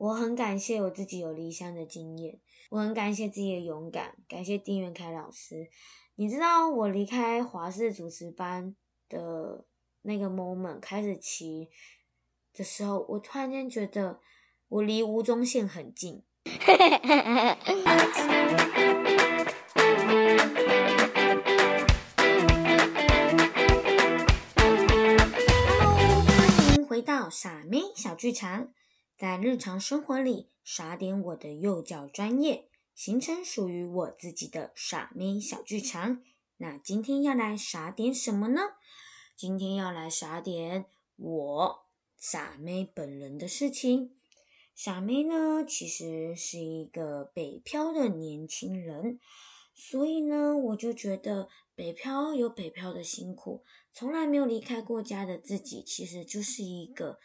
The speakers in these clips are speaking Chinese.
我很感谢我自己有离乡的经验，我很感谢自己的勇敢，感谢丁元凯老师。你知道我离开华视主持班的那个 moment 开始骑的时候，我突然间觉得我离吴宗宪很近。Hello，欢迎回到傻妹小剧场。在日常生活里耍点我的幼教专业，形成属于我自己的傻妹小剧场。那今天要来耍点什么呢？今天要来耍点我傻妹本人的事情。傻妹呢，其实是一个北漂的年轻人，所以呢，我就觉得北漂有北漂的辛苦，从来没有离开过家的自己，其实就是一个。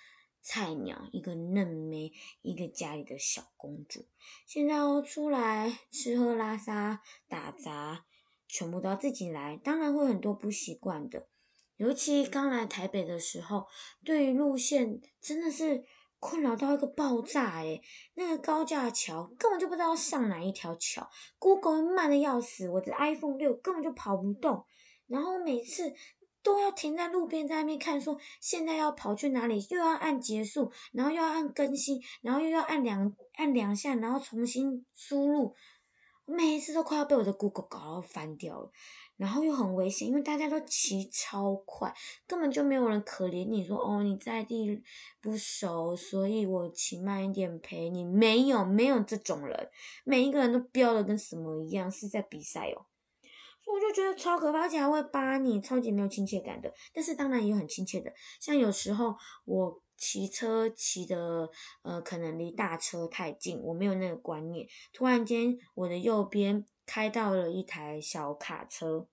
菜鸟，一个嫩妹，一个家里的小公主，现在要出来吃喝拉撒打杂，全部都要自己来，当然会很多不习惯的。尤其刚来台北的时候，对于路线真的是困扰到一个爆炸诶那个高架桥根本就不知道上哪一条桥，Google 慢的要死，我的 iPhone 六根本就跑不动，然后每次。都要停在路边，在那边看，说现在要跑去哪里，又要按结束，然后又要按更新，然后又要按两按两下，然后重新输入，每一次都快要被我的 Google 搞到翻掉了，然后又很危险，因为大家都骑超快，根本就没有人可怜你说哦你在地不熟，所以我骑慢一点陪你，没有没有这种人，每一个人都飙的跟什么一样，是在比赛哦。我就觉得超可怕，而且还会扒你，超级没有亲切感的。但是当然也很亲切的，像有时候我骑车骑的呃，可能离大车太近，我没有那个观念。突然间，我的右边开到了一台小卡车，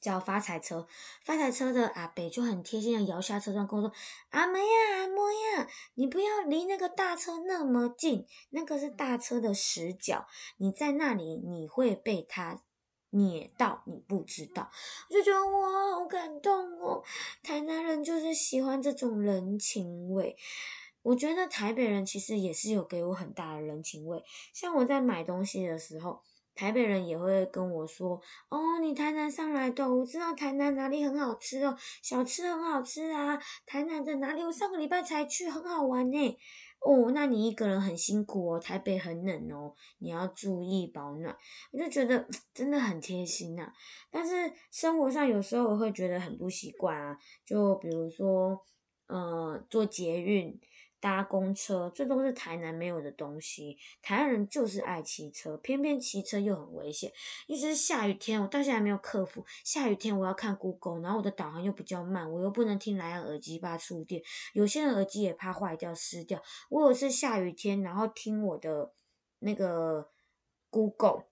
叫发财车。发财车的阿北就很贴心的摇下车窗跟我说：“阿妹呀，阿妹呀，你不要离那个大车那么近，那个是大车的死角，你在那里你会被他。”捏到你不知道，我就觉得哇，好感动哦！台南人就是喜欢这种人情味。我觉得台北人其实也是有给我很大的人情味。像我在买东西的时候，台北人也会跟我说：“哦，你台南上来的，我知道台南哪里很好吃哦，小吃很好吃啊。台南的哪里？我上个礼拜才去，很好玩呢。”哦，那你一个人很辛苦哦，台北很冷哦，你要注意保暖。我就觉得 真的很贴心呐，但是生活上有时候我会觉得很不习惯啊，就比如说，呃，做捷运。搭公车，这都是台南没有的东西。台南人就是爱骑车，偏偏骑车又很危险。一直是下雨天，我到现在还没有克服。下雨天我要看 Google，然后我的导航又比较慢，我又不能听蓝牙耳机怕触电。有些耳机也怕坏掉湿掉。我有次下雨天，然后听我的那个 Google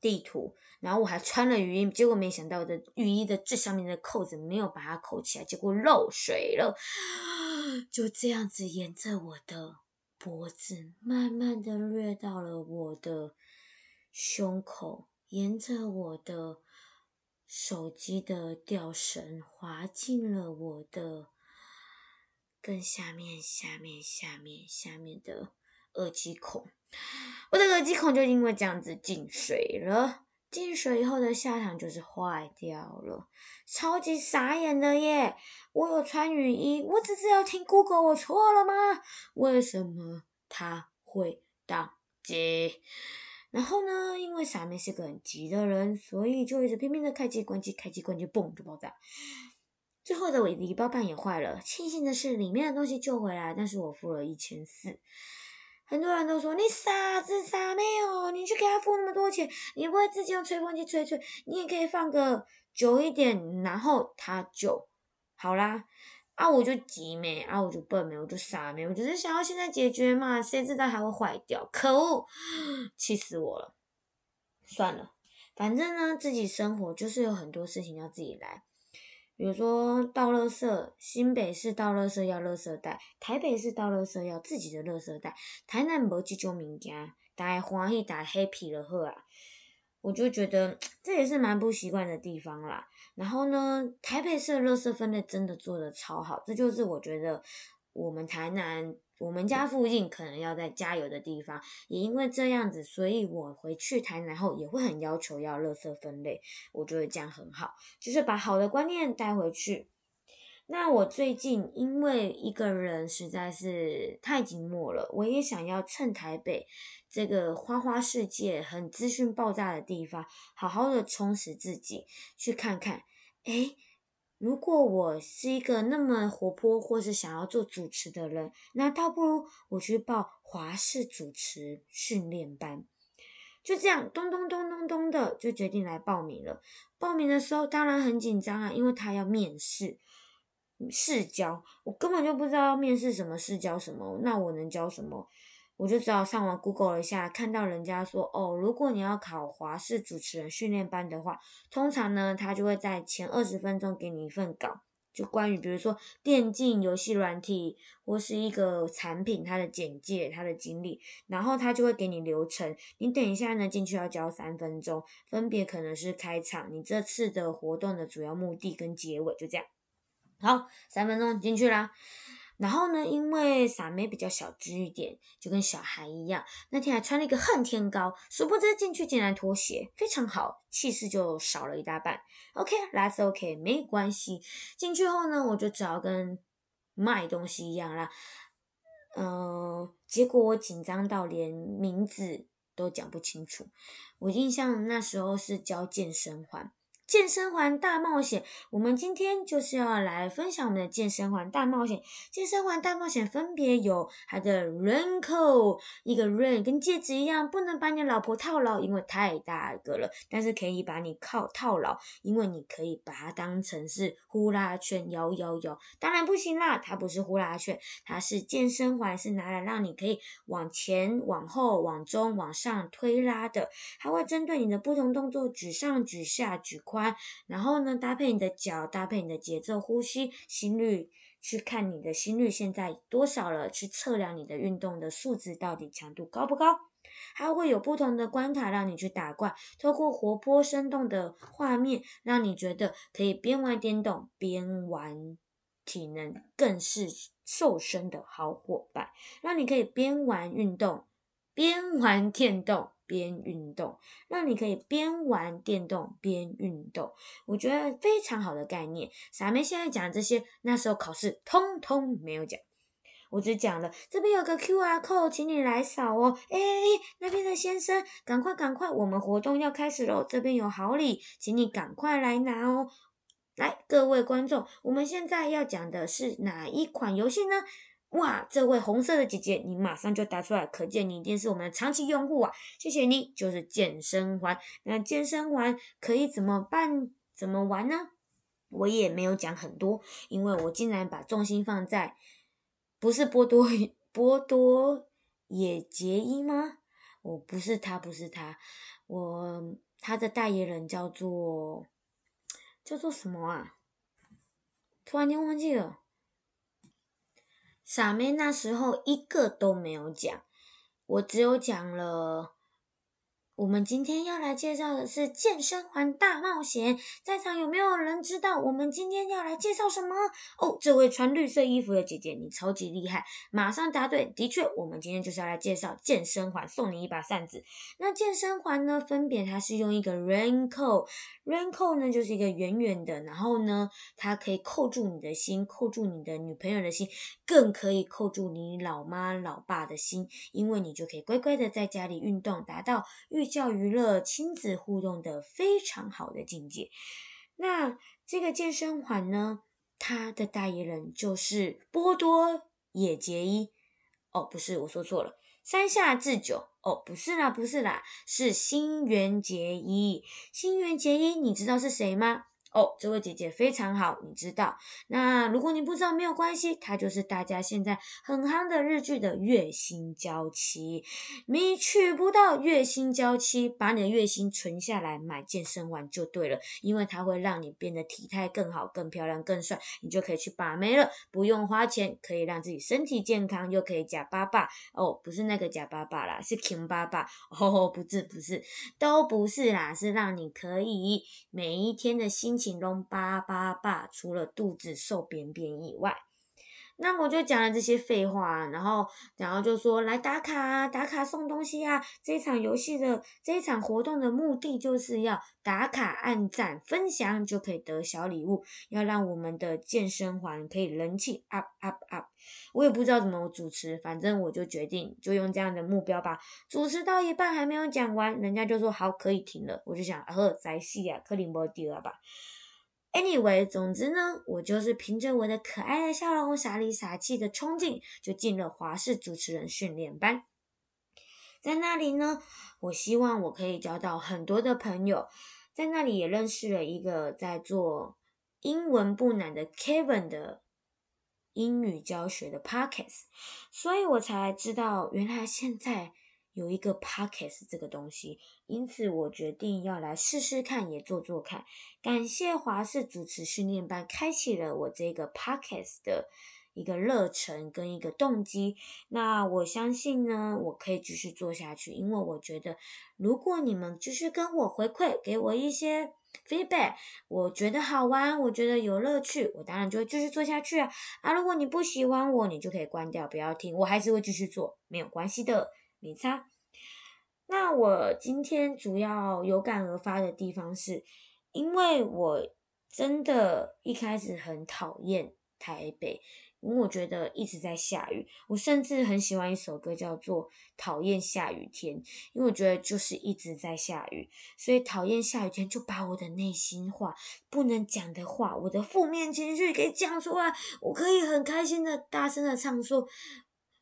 地图，然后我还穿了雨衣，结果没想到我的雨衣的最上面的扣子没有把它扣起来，结果漏水了。就这样子沿着我的脖子，慢慢的掠到了我的胸口，沿着我的手机的吊绳滑进了我的更下面、下面、下面、下面的耳机孔。我的耳机孔就因为这样子进水了。进水以后的下场就是坏掉了，超级傻眼的耶！我有穿雨衣，我只是要听 Google，我错了吗？为什么它会宕机？然后呢，因为傻妹是个很急的人，所以就一直拼命的开机关机，开机关机，嘣就爆炸。最后的我礼包半也坏了，庆幸的是里面的东西救回来，但是我付了一千四。很多人都说你傻子傻妹哦，你去给他付那么多钱，你不会自己用吹风机吹吹？你也可以放个久一点，然后它就好啦。啊，我就急没，啊，我就笨没，我就傻没，我只是想要现在解决嘛，谁知道它会坏掉？可恶，气死我了！算了，反正呢，自己生活就是有很多事情要自己来。比如说倒垃圾，新北市倒垃圾要垃圾袋，台北市倒垃圾要自己的垃圾袋，台南无这种物件，大家欢喜打黑皮的货啊！我就觉得这也是蛮不习惯的地方啦。然后呢，台北市的垃圾分类真的做的超好，这就是我觉得我们台南我们家附近可能要在加油的地方，也因为这样子，所以我回去台南后也会很要求要垃圾分类。我觉得这样很好，就是把好的观念带回去。那我最近因为一个人实在是太寂寞了，我也想要趁台北这个花花世界、很资讯爆炸的地方，好好的充实自己，去看看，诶如果我是一个那么活泼，或是想要做主持的人，那倒不如我去报华视主持训练班。就这样，咚咚咚咚咚的就决定来报名了。报名的时候当然很紧张啊，因为他要面试，试教，我根本就不知道要面试什么，试教什么，那我能教什么？我就只好上网 Google 了一下，看到人家说，哦，如果你要考华视主持人训练班的话，通常呢，他就会在前二十分钟给你一份稿，就关于比如说电竞游戏软体或是一个产品它的简介、它的经历，然后他就会给你流程，你等一下呢进去要教三分钟，分别可能是开场，你这次的活动的主要目的跟结尾，就这样，好，三分钟进去啦。然后呢，因为傻妹比较小只一点，就跟小孩一样。那天还穿了一个恨天高，殊不知进去竟然脱鞋，非常好，气势就少了一大半。OK，that's OK，没关系。进去后呢，我就只要跟卖东西一样啦。嗯，结果我紧张到连名字都讲不清楚。我印象那时候是教健身环。健身环大冒险，我们今天就是要来分享我们的健身环大冒险。健身环大冒险分别有它的 ring code，一个 ring 跟戒指一样，不能把你老婆套牢，因为太大一个了。但是可以把你靠套牢，因为你可以把它当成是呼啦圈摇摇摇。当然不行啦，它不是呼啦圈，它是健身环，是拿来让你可以往前、往后、往中、往上推拉的。它会针对你的不同动作举上、举下、举胯然后呢，搭配你的脚，搭配你的节奏、呼吸、心率，去看你的心率现在多少了，去测量你的运动的数字到底强度高不高。还会有不同的关卡让你去打怪，透过活泼生动的画面，让你觉得可以边玩电动边玩，体能更是瘦身的好伙伴。让你可以边玩运动边玩电动。边运动，让你可以边玩电动边运动，我觉得非常好的概念。傻妹现在讲这些，那时候考试通通没有讲，我只讲了这边有个 Q R code，请你来扫哦。哎，那边的先生，赶快赶快，我们活动要开始喽，这边有好礼，请你赶快来拿哦。来，各位观众，我们现在要讲的是哪一款游戏呢？哇，这位红色的姐姐，你马上就答出来，可见你一定是我们的长期用户啊！谢谢你，就是健身环。那健身环可以怎么办？怎么玩呢？我也没有讲很多，因为我竟然把重心放在不是波多波多野结衣吗？我不是他，不是他，我他的代言人叫做叫做什么啊？突然间忘记了。傻妹那时候一个都没有讲，我只有讲了。我们今天要来介绍的是健身环大冒险，在场有没有人知道我们今天要来介绍什么？哦，这位穿绿色衣服的姐姐，你超级厉害，马上答对。的确，我们今天就是要来介绍健身环，送你一把扇子。那健身环呢，分别它是用一个 raincoat，raincoat 呢就是一个圆圆的，然后呢，它可以扣住你的心，扣住你的女朋友的心，更可以扣住你老妈老爸的心，因为你就可以乖乖的在家里运动，达到运寓教娱乐、亲子互动的非常好的境界。那这个健身环呢，它的代言人就是波多野结衣。哦，不是，我说错了，山下智久。哦，不是啦，不是啦，是新垣结衣。新垣结衣，你知道是谁吗？哦，这位姐姐非常好，你知道。那如果你不知道，没有关系，她就是大家现在很夯的日剧的月薪娇妻。你娶不到月薪娇妻，把你的月薪存下来买健身环就对了，因为它会让你变得体态更好、更漂亮、更帅，你就可以去把妹了，不用花钱，可以让自己身体健康，又可以假爸爸。哦，不是那个假爸爸啦，是 King 爸爸。哦，不是，不是，都不是啦，是让你可以每一天的心情形容巴巴爸，除了肚子瘦扁扁以外，那我就讲了这些废话，然后，然后就说来打卡啊，打卡送东西啊。这一场游戏的这一场活动的目的就是要打卡、按赞、分享，就可以得小礼物，要让我们的健身环可以人气 up up up。我也不知道怎么主持，反正我就决定就用这样的目标吧。主持到一半还没有讲完，人家就说好可以停了，我就想，呵，在戏啊，克林伯迪了吧。Anyway，总之呢，我就是凭着我的可爱的笑容、傻里傻气的冲劲，就进了华视主持人训练班。在那里呢，我希望我可以交到很多的朋友，在那里也认识了一个在做英文不难的 Kevin 的英语教学的 Pockets，所以我才知道原来现在。有一个 podcast 这个东西，因此我决定要来试试看，也做做看。感谢华氏主持训练班开启了我这个 podcast 的一个热忱跟一个动机。那我相信呢，我可以继续做下去，因为我觉得如果你们继续跟我回馈，给我一些 feedback，我觉得好玩，我觉得有乐趣，我当然就会继续做下去啊。啊，如果你不喜欢我，你就可以关掉，不要听，我还是会继续做，没有关系的。没差。那我今天主要有感而发的地方是，因为我真的一开始很讨厌台北，因为我觉得一直在下雨。我甚至很喜欢一首歌叫做《讨厌下雨天》，因为我觉得就是一直在下雨，所以讨厌下雨天就把我的内心话、不能讲的话、我的负面情绪给讲出来。我可以很开心的、大声的唱说：“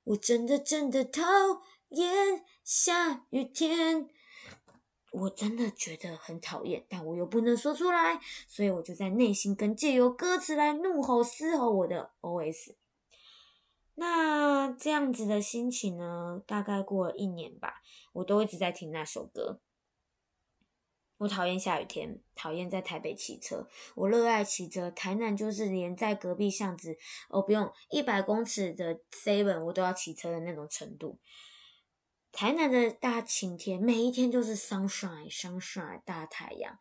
我真的真的讨。”厌下雨天，我真的觉得很讨厌，但我又不能说出来，所以我就在内心跟借由歌词来怒吼嘶吼我的 OS。那这样子的心情呢，大概过了一年吧，我都一直在听那首歌。我讨厌下雨天，讨厌在台北骑车。我热爱骑车，台南就是连在隔壁巷子哦，不用一百公尺的 seven，我都要骑车的那种程度。台南的大晴天，每一天都是 sunshine，sunshine 大太阳。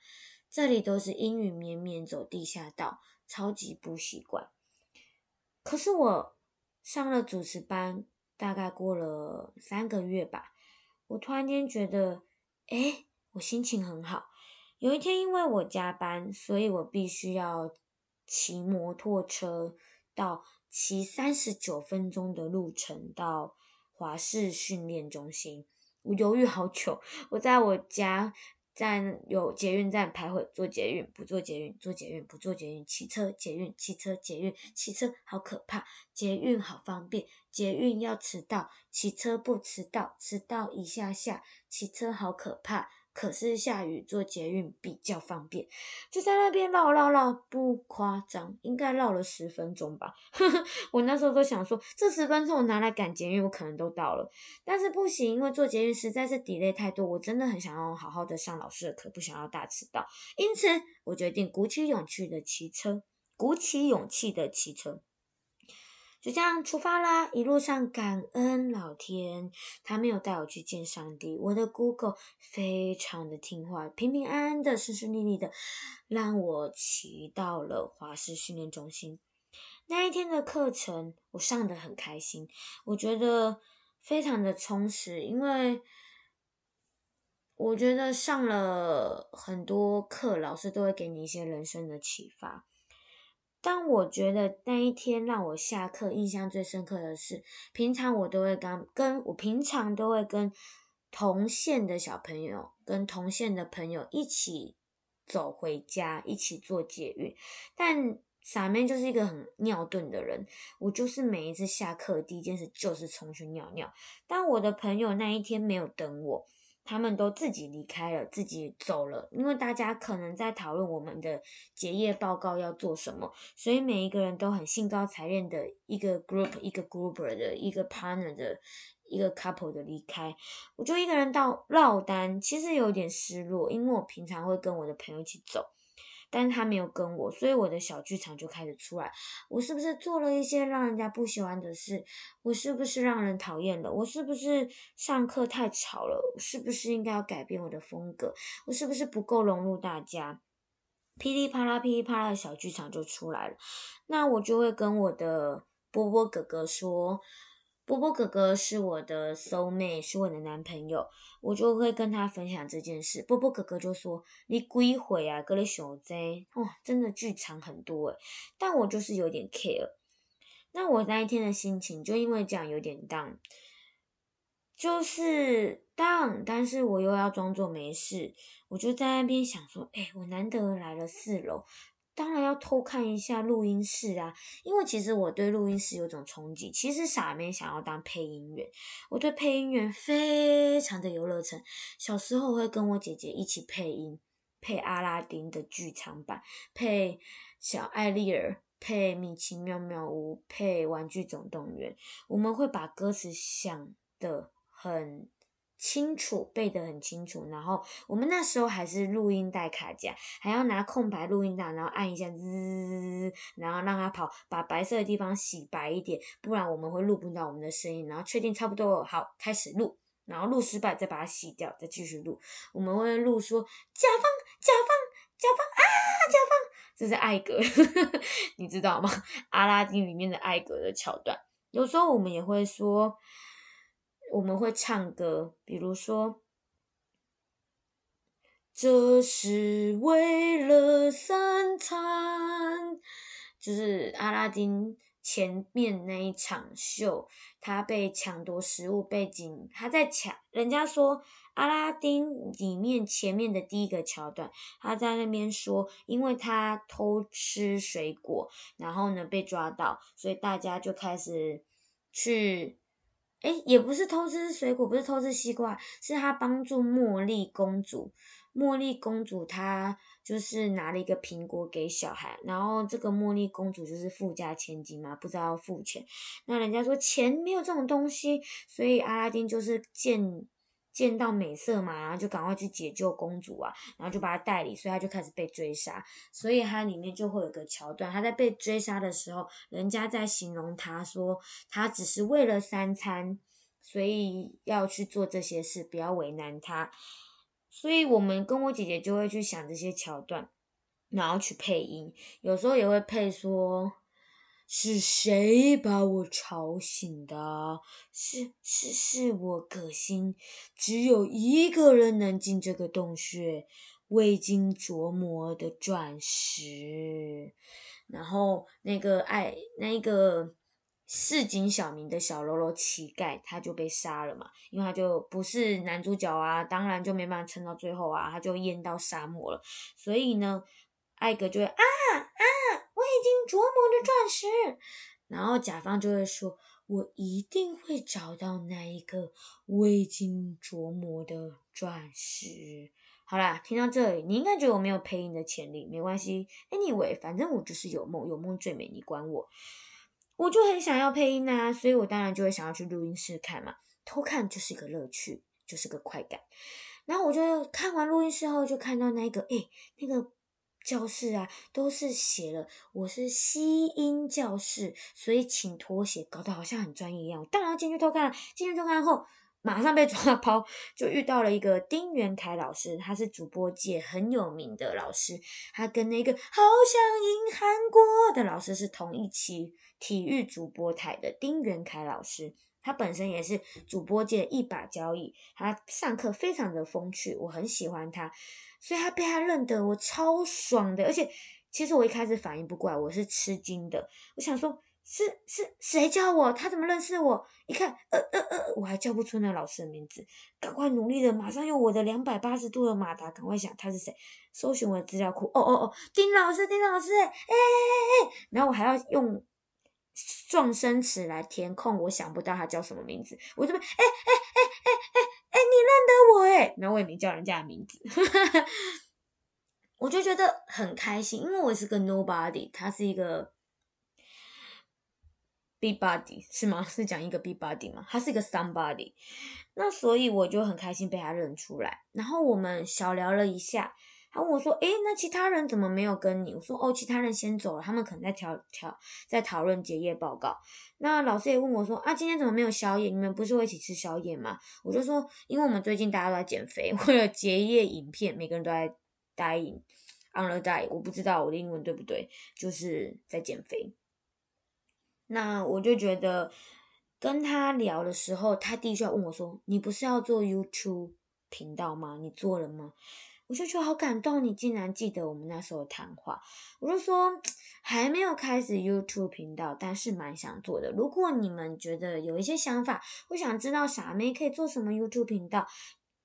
这里都是阴雨绵绵，走地下道，超级不习惯。可是我上了主持班，大概过了三个月吧，我突然间觉得，哎，我心情很好。有一天，因为我加班，所以我必须要骑摩托车到骑三十九分钟的路程到。华氏训练中心，我犹豫好久。我在我家站有捷运站徘徊，坐捷运不坐捷运，坐捷运不坐捷运，骑车捷运，骑车捷运，骑车好可怕，捷运好方便，捷运要迟到，骑车不迟到，迟到一下下，骑车好可怕。可是下雨坐捷运比较方便，就在那边绕绕绕，不夸张，应该绕了十分钟吧。我那时候都想说，这十分钟我拿来赶捷运，我可能都到了。但是不行，因为坐捷运实在是 delay 太多，我真的很想要好好的上老师的课，不想要大迟到。因此，我决定鼓起勇气的骑车，鼓起勇气的骑车。就这样出发啦！一路上感恩老天，他没有带我去见上帝。我的 Google 非常的听话，平平安安的、顺顺利利的，让我骑到了华师训练中心。那一天的课程，我上的很开心，我觉得非常的充实，因为我觉得上了很多课，老师都会给你一些人生的启发。但我觉得那一天让我下课印象最深刻的是，平常我都会跟跟我平常都会跟同县的小朋友、跟同县的朋友一起走回家，一起坐捷运。但傻妹就是一个很尿遁的人，我就是每一次下课第一件事就是冲去尿尿。但我的朋友那一天没有等我。他们都自己离开了，自己走了，因为大家可能在讨论我们的结业报告要做什么，所以每一个人都很兴高采烈的一个 group 一个 grouper 的一个 partner 的一个 couple 的离开，我就一个人到绕单，其实有点失落，因为我平常会跟我的朋友一起走。但是他没有跟我，所以我的小剧场就开始出来。我是不是做了一些让人家不喜欢的事？我是不是让人讨厌了？我是不是上课太吵了？是不是应该要改变我的风格？我是不是不够融入大家？噼里啪啦、噼里啪啦的小剧场就出来了。那我就会跟我的波波哥哥说，波波哥哥是我的 soul mate，是我的男朋友，我就会跟他分享这件事。波波哥哥就说：“你鬼回啊？跟你想这哦，真的剧场很多诶。”但我就是有点 care。那我那一天的心情就因为这样有点 down，就是 down，但是我又要装作没事，我就在那边想说：“哎，我难得来了四楼。”当然要偷看一下录音室啊，因为其实我对录音室有种憧憬。其实傻妹想要当配音员，我对配音员非常的有热忱。小时候会跟我姐姐一起配音，配阿拉丁的剧场版，配小艾丽儿，配米奇妙妙屋，配玩具总动员。我们会把歌词想的很。清楚背得很清楚，然后我们那时候还是录音带卡夹，还要拿空白录音带，然后按一下滋，然后让它跑，把白色的地方洗白一点，不然我们会录不到我们的声音。然后确定差不多好，开始录，然后录失败再把它洗掉，再继续录。我们会录说甲方甲方甲方啊甲方，这是艾格，你知道吗？阿拉丁里面的艾格的桥段，有时候我们也会说。我们会唱歌，比如说，这是为了三餐，就是阿拉丁前面那一场秀，他被抢夺食物背景，他在抢，人家说阿拉丁里面前面的第一个桥段，他在那边说，因为他偷吃水果，然后呢被抓到，所以大家就开始去。哎，也不是偷吃水果，不是偷吃西瓜，是他帮助茉莉公主。茉莉公主她就是拿了一个苹果给小孩，然后这个茉莉公主就是富家千金嘛，不知道要付钱。那人家说钱没有这种东西，所以阿拉丁就是见。见到美色嘛，然后就赶快去解救公主啊，然后就把她带离，所以他就开始被追杀。所以它里面就会有个桥段，他在被追杀的时候，人家在形容他说他只是为了三餐，所以要去做这些事，不要为难他。所以我们跟我姐姐就会去想这些桥段，然后去配音，有时候也会配说。是谁把我吵醒的？是是是我可心，只有一个人能进这个洞穴，未经琢磨的钻石。然后那个爱那个市井小民的小喽啰乞丐，他就被杀了嘛，因为他就不是男主角啊，当然就没办法撑到最后啊，他就淹到沙漠了。所以呢，艾格就会啊啊。已经琢磨的钻石，然后甲方就会说：“我一定会找到那一个未经琢磨的钻石。”好啦，听到这里，你应该觉得我没有配音的潜力，没关系。Anyway，反正我就是有梦，有梦最美，你管我？我就很想要配音啊，所以我当然就会想要去录音室看嘛，偷看就是一个乐趣，就是个快感。然后我就看完录音室后，就看到那个，哎，那个。教室啊，都是写了我是吸音教室，所以请脱鞋，搞得好像很专业一样。当然要进去偷看了，进去偷看后，马上被抓包，就遇到了一个丁元凯老师，他是主播界很有名的老师，他跟那个好想赢韩国的老师是同一期体育主播台的丁元凯老师，他本身也是主播界一把交椅，他上课非常的风趣，我很喜欢他。所以他被他认得，我超爽的。而且其实我一开始反应不过来，我是吃惊的。我想说，是是谁叫我？他怎么认识我？一看，呃呃呃，我还叫不出那老师的名字。赶快努力的，马上用我的两百八十度的马达，赶快想他是谁，搜寻我的资料库。哦哦哦，丁老师，丁老师，哎哎哎哎，然后我还要用撞声词来填空，我想不到他叫什么名字。我这边，哎哎哎哎哎。哎，你认得我哎？那我也没叫人家的名字，我就觉得很开心，因为我是个 nobody，他是一个 big body 是吗？是讲一个 big body 吗？他是一个 somebody，那所以我就很开心被他认出来，然后我们小聊了一下。他问我说：“诶，那其他人怎么没有跟你？”我说：“哦，其他人先走了，他们可能在调调，在讨论结业报告。”那老师也问我说：“啊，今天怎么没有宵夜？你们不是会一起吃宵夜吗？”我就说：“因为我们最近大家都在减肥，为了结业影片，每个人都在待影 on the die。我不知道我的英文对不对，就是在减肥。”那我就觉得跟他聊的时候，他第一句话问我说：“你不是要做 YouTube 频道吗？你做了吗？”我就觉得好感动，你竟然记得我们那时候谈话。我就说还没有开始 YouTube 频道，但是蛮想做的。如果你们觉得有一些想法，我想知道傻妹可以做什么 YouTube 频道，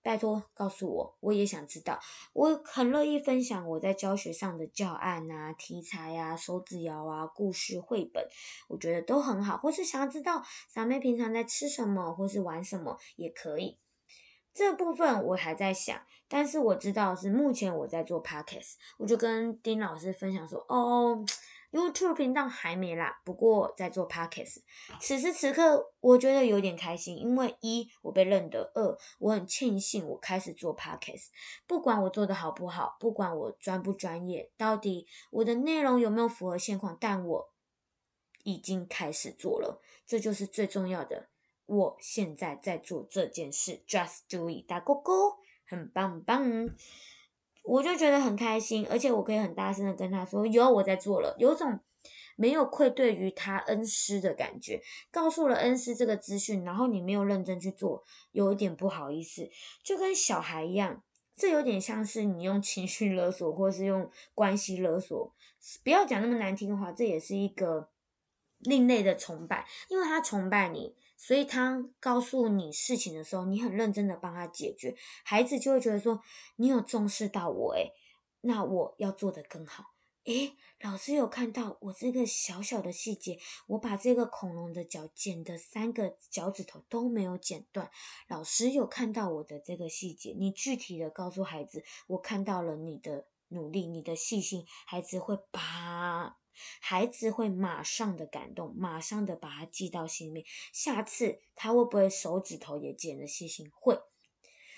拜托告诉我，我也想知道。我很乐意分享我在教学上的教案啊、题材啊、手指谣啊、故事绘本，我觉得都很好。或是想要知道傻妹平常在吃什么，或是玩什么，也可以。这部分我还在想，但是我知道是目前我在做 podcast，我就跟丁老师分享说，哦，YouTube 频道还没啦，不过在做 podcast。此时此刻，我觉得有点开心，因为一我被认得，二我很庆幸我开始做 podcast。不管我做的好不好，不管我专不专业，到底我的内容有没有符合现况，但我已经开始做了，这就是最重要的。我现在在做这件事，just do it，打勾勾，很棒棒，我就觉得很开心，而且我可以很大声的跟他说，有我在做了，有种没有愧对于他恩师的感觉，告诉了恩师这个资讯，然后你没有认真去做，有一点不好意思，就跟小孩一样，这有点像是你用情绪勒索，或是用关系勒索，不要讲那么难听的话，这也是一个另类的崇拜，因为他崇拜你。所以他告诉你事情的时候，你很认真的帮他解决，孩子就会觉得说你有重视到我，诶那我要做得更好。诶老师有看到我这个小小的细节，我把这个恐龙的脚剪的三个脚趾头都没有剪断。老师有看到我的这个细节，你具体的告诉孩子，我看到了你的努力，你的细心，孩子会把。孩子会马上的感动，马上的把它记到心里面。下次他会不会手指头也剪的细心？会。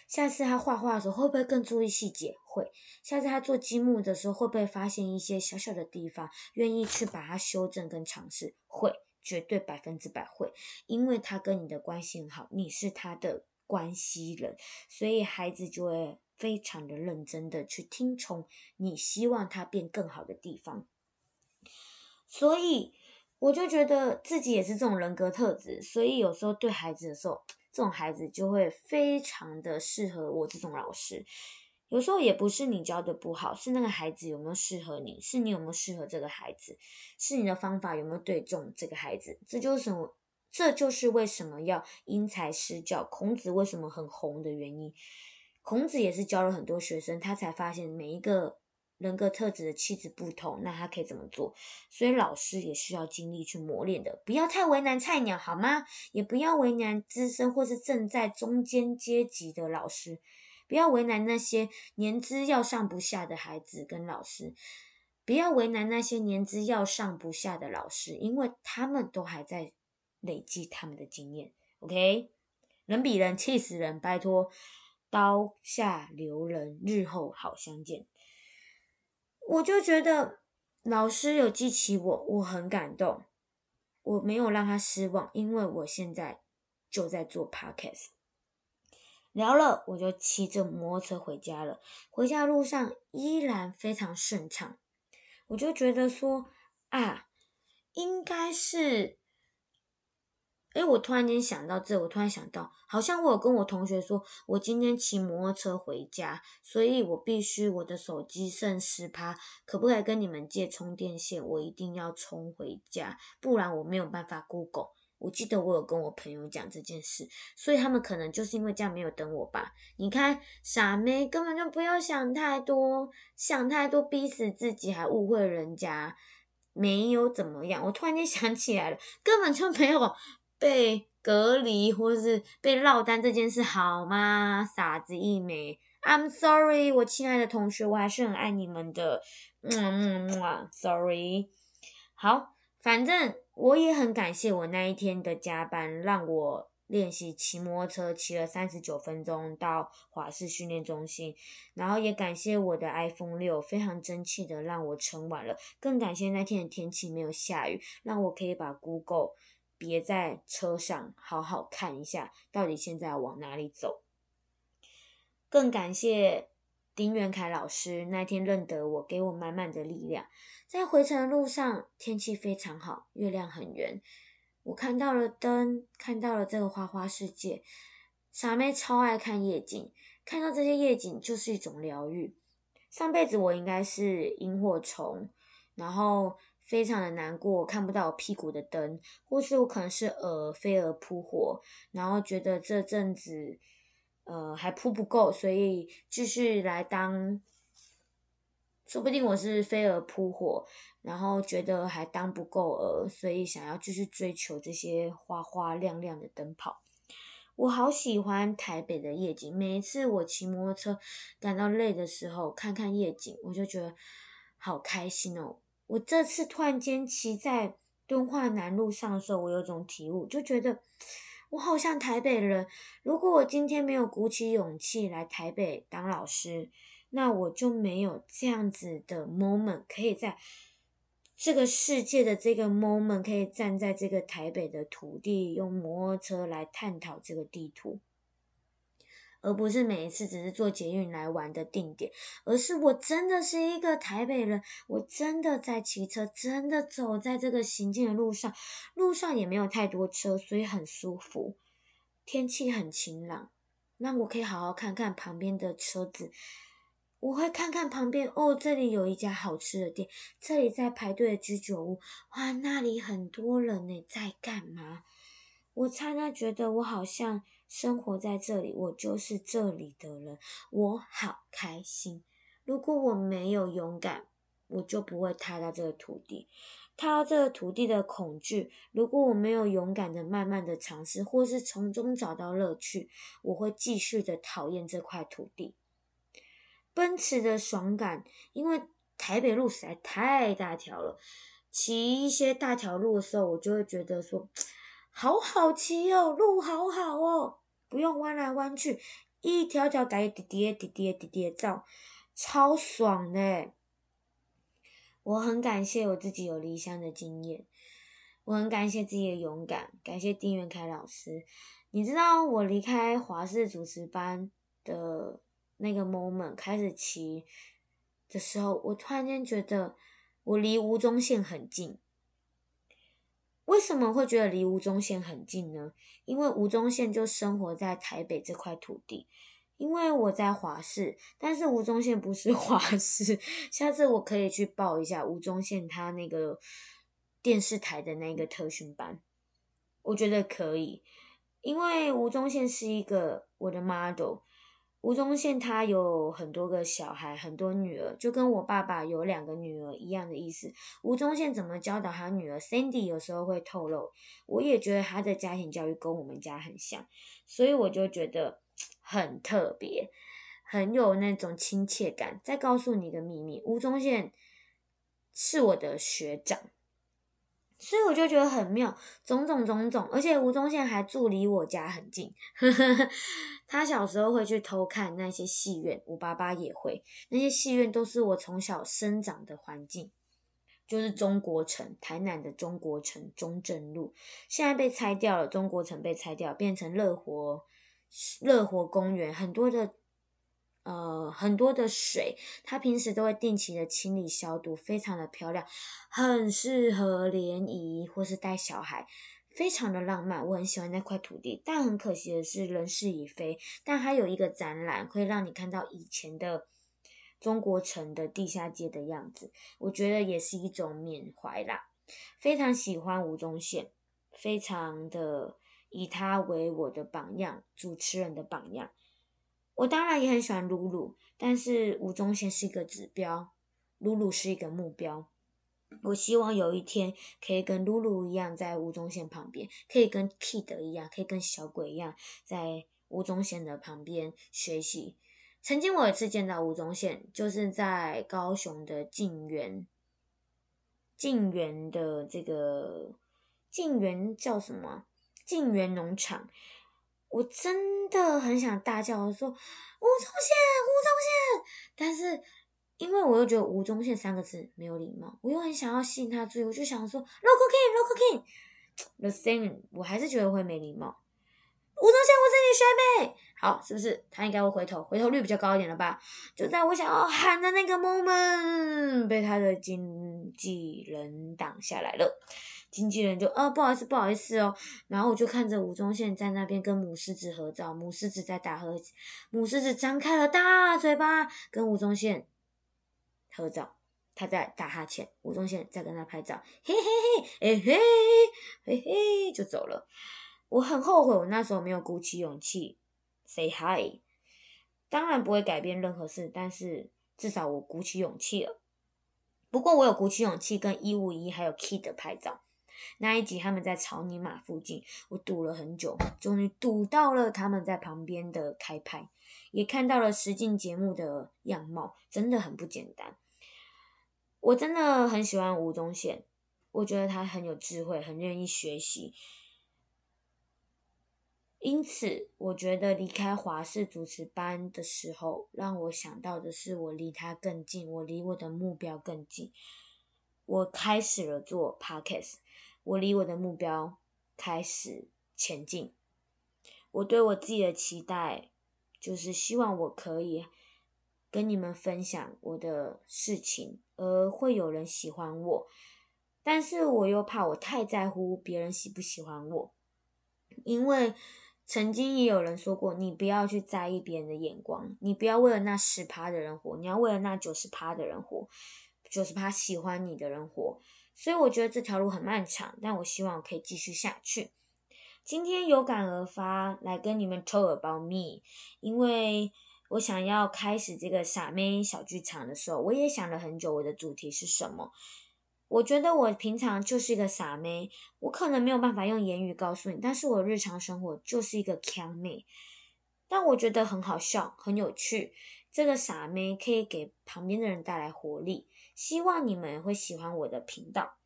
下次他画画的时候会不会更注意细节？会。下次他做积木的时候会不会发现一些小小的地方，愿意去把它修正跟尝试？会，绝对百分之百会。因为他跟你的关系很好，你是他的关系人，所以孩子就会非常的认真的去听从你希望他变更好的地方。所以我就觉得自己也是这种人格特质，所以有时候对孩子的时候，这种孩子就会非常的适合我这种老师。有时候也不是你教的不好，是那个孩子有没有适合你，是你有没有适合这个孩子，是你的方法有没有对中这个孩子。这就是什么？这就是为什么要因材施教。孔子为什么很红的原因？孔子也是教了很多学生，他才发现每一个。人格特质的气质不同，那他可以怎么做？所以老师也需要精力去磨练的，不要太为难菜鸟，好吗？也不要为难资深或是正在中间阶级的老师，不要为难那些年资要上不下的孩子跟老师，不要为难那些年资要上不下的老师，因为他们都还在累积他们的经验。OK，人比人气死人，拜托，刀下留人，日后好相见。我就觉得老师有记起我，我很感动。我没有让他失望，因为我现在就在做 podcast。聊了，我就骑着摩托车回家了。回家路上依然非常顺畅。我就觉得说啊，应该是。哎，我突然间想到这，我突然想到，好像我有跟我同学说，我今天骑摩托车回家，所以我必须我的手机剩十趴，可不可以跟你们借充电线？我一定要充回家，不然我没有办法 Google。我记得我有跟我朋友讲这件事，所以他们可能就是因为这样没有等我吧。你看，傻妹根本就不要想太多，想太多逼死自己，还误会人家，没有怎么样。我突然间想起来了，根本就没有。被隔离或是被落单这件事好吗？傻子一枚。I'm sorry，我亲爱的同学，我还是很爱你们的。嗯嗯嗯，sorry。好，反正我也很感谢我那一天的加班，让我练习骑摩托车，骑了三十九分钟到华氏训练中心。然后也感谢我的 iPhone 六，非常争气的让我撑完了。更感谢那天的天气没有下雨，让我可以把 Google。别在车上好好看一下，到底现在往哪里走。更感谢丁元凯老师那天认得我，给我满满的力量。在回程的路上，天气非常好，月亮很圆，我看到了灯，看到了这个花花世界。傻妹超爱看夜景，看到这些夜景就是一种疗愈。上辈子我应该是萤火虫，然后非常的难过，看不到我屁股的灯，或是我可能是蛾飞蛾扑火，然后觉得这阵子。呃，还扑不够，所以继续来当，说不定我是飞蛾扑火，然后觉得还当不够蛾，所以想要继续追求这些花花亮亮的灯泡。我好喜欢台北的夜景，每一次我骑摩托车感到累的时候，看看夜景，我就觉得好开心哦。我这次突然间骑在敦化南路上的时候，我有种体悟，就觉得。我好像台北人。如果我今天没有鼓起勇气来台北当老师，那我就没有这样子的 moment 可以在这个世界的这个 moment 可以站在这个台北的土地，用摩托车来探讨这个地图。而不是每一次只是坐捷运来玩的定点，而是我真的是一个台北人，我真的在骑车，真的走在这个行进的路上，路上也没有太多车，所以很舒服，天气很晴朗，那我可以好好看看旁边的车子，我会看看旁边哦，这里有一家好吃的店，这里在排队的居酒屋，哇，那里很多人呢，在干嘛？我刹那觉得我好像。生活在这里，我就是这里的人，我好开心。如果我没有勇敢，我就不会踏到这个土地。踏到这个土地的恐惧，如果我没有勇敢的慢慢的尝试，或是从中找到乐趣，我会继续的讨厌这块土地。奔驰的爽感，因为台北路实在太大条了，骑一些大条路的时候，我就会觉得说。好好骑哦，路好好哦，不用弯来弯去，一条条带滴滴滴滴滴滴照，超爽的。我很感谢我自己有离乡的经验，我很感谢自己的勇敢，感谢丁元凯老师。你知道我离开华视主持班的那个 moment 开始骑的时候，我突然间觉得我离吴宗宪很近。为什么会觉得离吴宗宪很近呢？因为吴宗宪就生活在台北这块土地。因为我在华视，但是吴宗宪不是 华视。下次我可以去报一下吴宗宪他那个电视台的那个特训班，我觉得可以。因为吴宗宪是一个我的 model。吴宗宪他有很多个小孩，很多女儿，就跟我爸爸有两个女儿一样的意思。吴宗宪怎么教导他女儿？Cindy 有时候会透露，我也觉得他的家庭教育跟我们家很像，所以我就觉得 很特别，很有那种亲切感。再告诉你一个秘密，吴宗宪是我的学长。所以我就觉得很妙，种种种种，而且吴宗宪还住离我家很近。他小时候会去偷看那些戏院，我爸爸也会。那些戏院都是我从小生长的环境，就是中国城，台南的中国城中正路，现在被拆掉了。中国城被拆掉，变成乐活乐活公园，很多的。呃，很多的水，它平时都会定期的清理消毒，非常的漂亮，很适合联谊或是带小孩，非常的浪漫。我很喜欢那块土地，但很可惜的是人事已非。但它有一个展览，会让你看到以前的中国城的地下街的样子，我觉得也是一种缅怀啦。非常喜欢吴宗宪，非常的以他为我的榜样，主持人的榜样。我当然也很喜欢露露，但是吴宗宪是一个指标，露露是一个目标。我希望有一天可以跟露露一样，在吴宗宪旁边，可以跟 Kid 一样，可以跟小鬼一样，在吴宗宪的旁边学习。曾经我有一次见到吴宗宪，就是在高雄的晋源，晋源的这个晋源叫什么？晋源农场。我真的很想大叫我说吴宗宪，吴宗宪，但是因为我又觉得吴宗宪三个字没有礼貌，我又很想要吸引他注意，我就想说 local king，local king，the thing，我还是觉得会没礼貌。吴宗宪，我是你学妹。好，是不是他应该会回头？回头率比较高一点了吧？就在我想要喊的那个 moment，被他的经纪人挡下来了。经纪人就呃不好意思，不好意思哦。然后我就看着吴宗宪在那边跟母狮子合照，母狮子在打合，母狮子张开了大嘴巴跟吴宗宪合照，他在打哈欠，吴宗宪在跟他拍照，嘿嘿嘿，哎嘿嘿嘿就走了。我很后悔，我那时候没有鼓起勇气。Say hi，当然不会改变任何事，但是至少我鼓起勇气了。不过我有鼓起勇气跟一五一还有 Kid 拍照。那一集他们在草泥马附近，我堵了很久，终于堵到了他们在旁边的开拍，也看到了实境节目的样貌，真的很不简单。我真的很喜欢吴宗宪，我觉得他很有智慧，很愿意学习。因此，我觉得离开华视主持班的时候，让我想到的是，我离他更近，我离我的目标更近。我开始了做 podcast，我离我的目标开始前进。我对我自己的期待，就是希望我可以跟你们分享我的事情，而会有人喜欢我。但是我又怕我太在乎别人喜不喜欢我，因为。曾经也有人说过，你不要去在意别人的眼光，你不要为了那十趴的人活，你要为了那九十趴的人活，九十趴喜欢你的人活。所以我觉得这条路很漫长，但我希望我可以继续下去。今天有感而发来跟你们 talk about me，因为我想要开始这个傻妹小剧场的时候，我也想了很久，我的主题是什么。我觉得我平常就是一个傻妹，我可能没有办法用言语告诉你，但是我日常生活就是一个强妹，但我觉得很好笑，很有趣。这个傻妹可以给旁边的人带来活力，希望你们会喜欢我的频道。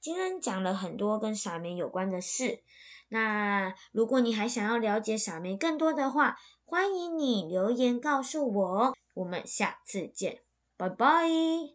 今天讲了很多跟傻妹有关的事，那如果你还想要了解傻妹更多的话，欢迎你留言告诉我。我们下次见，拜拜。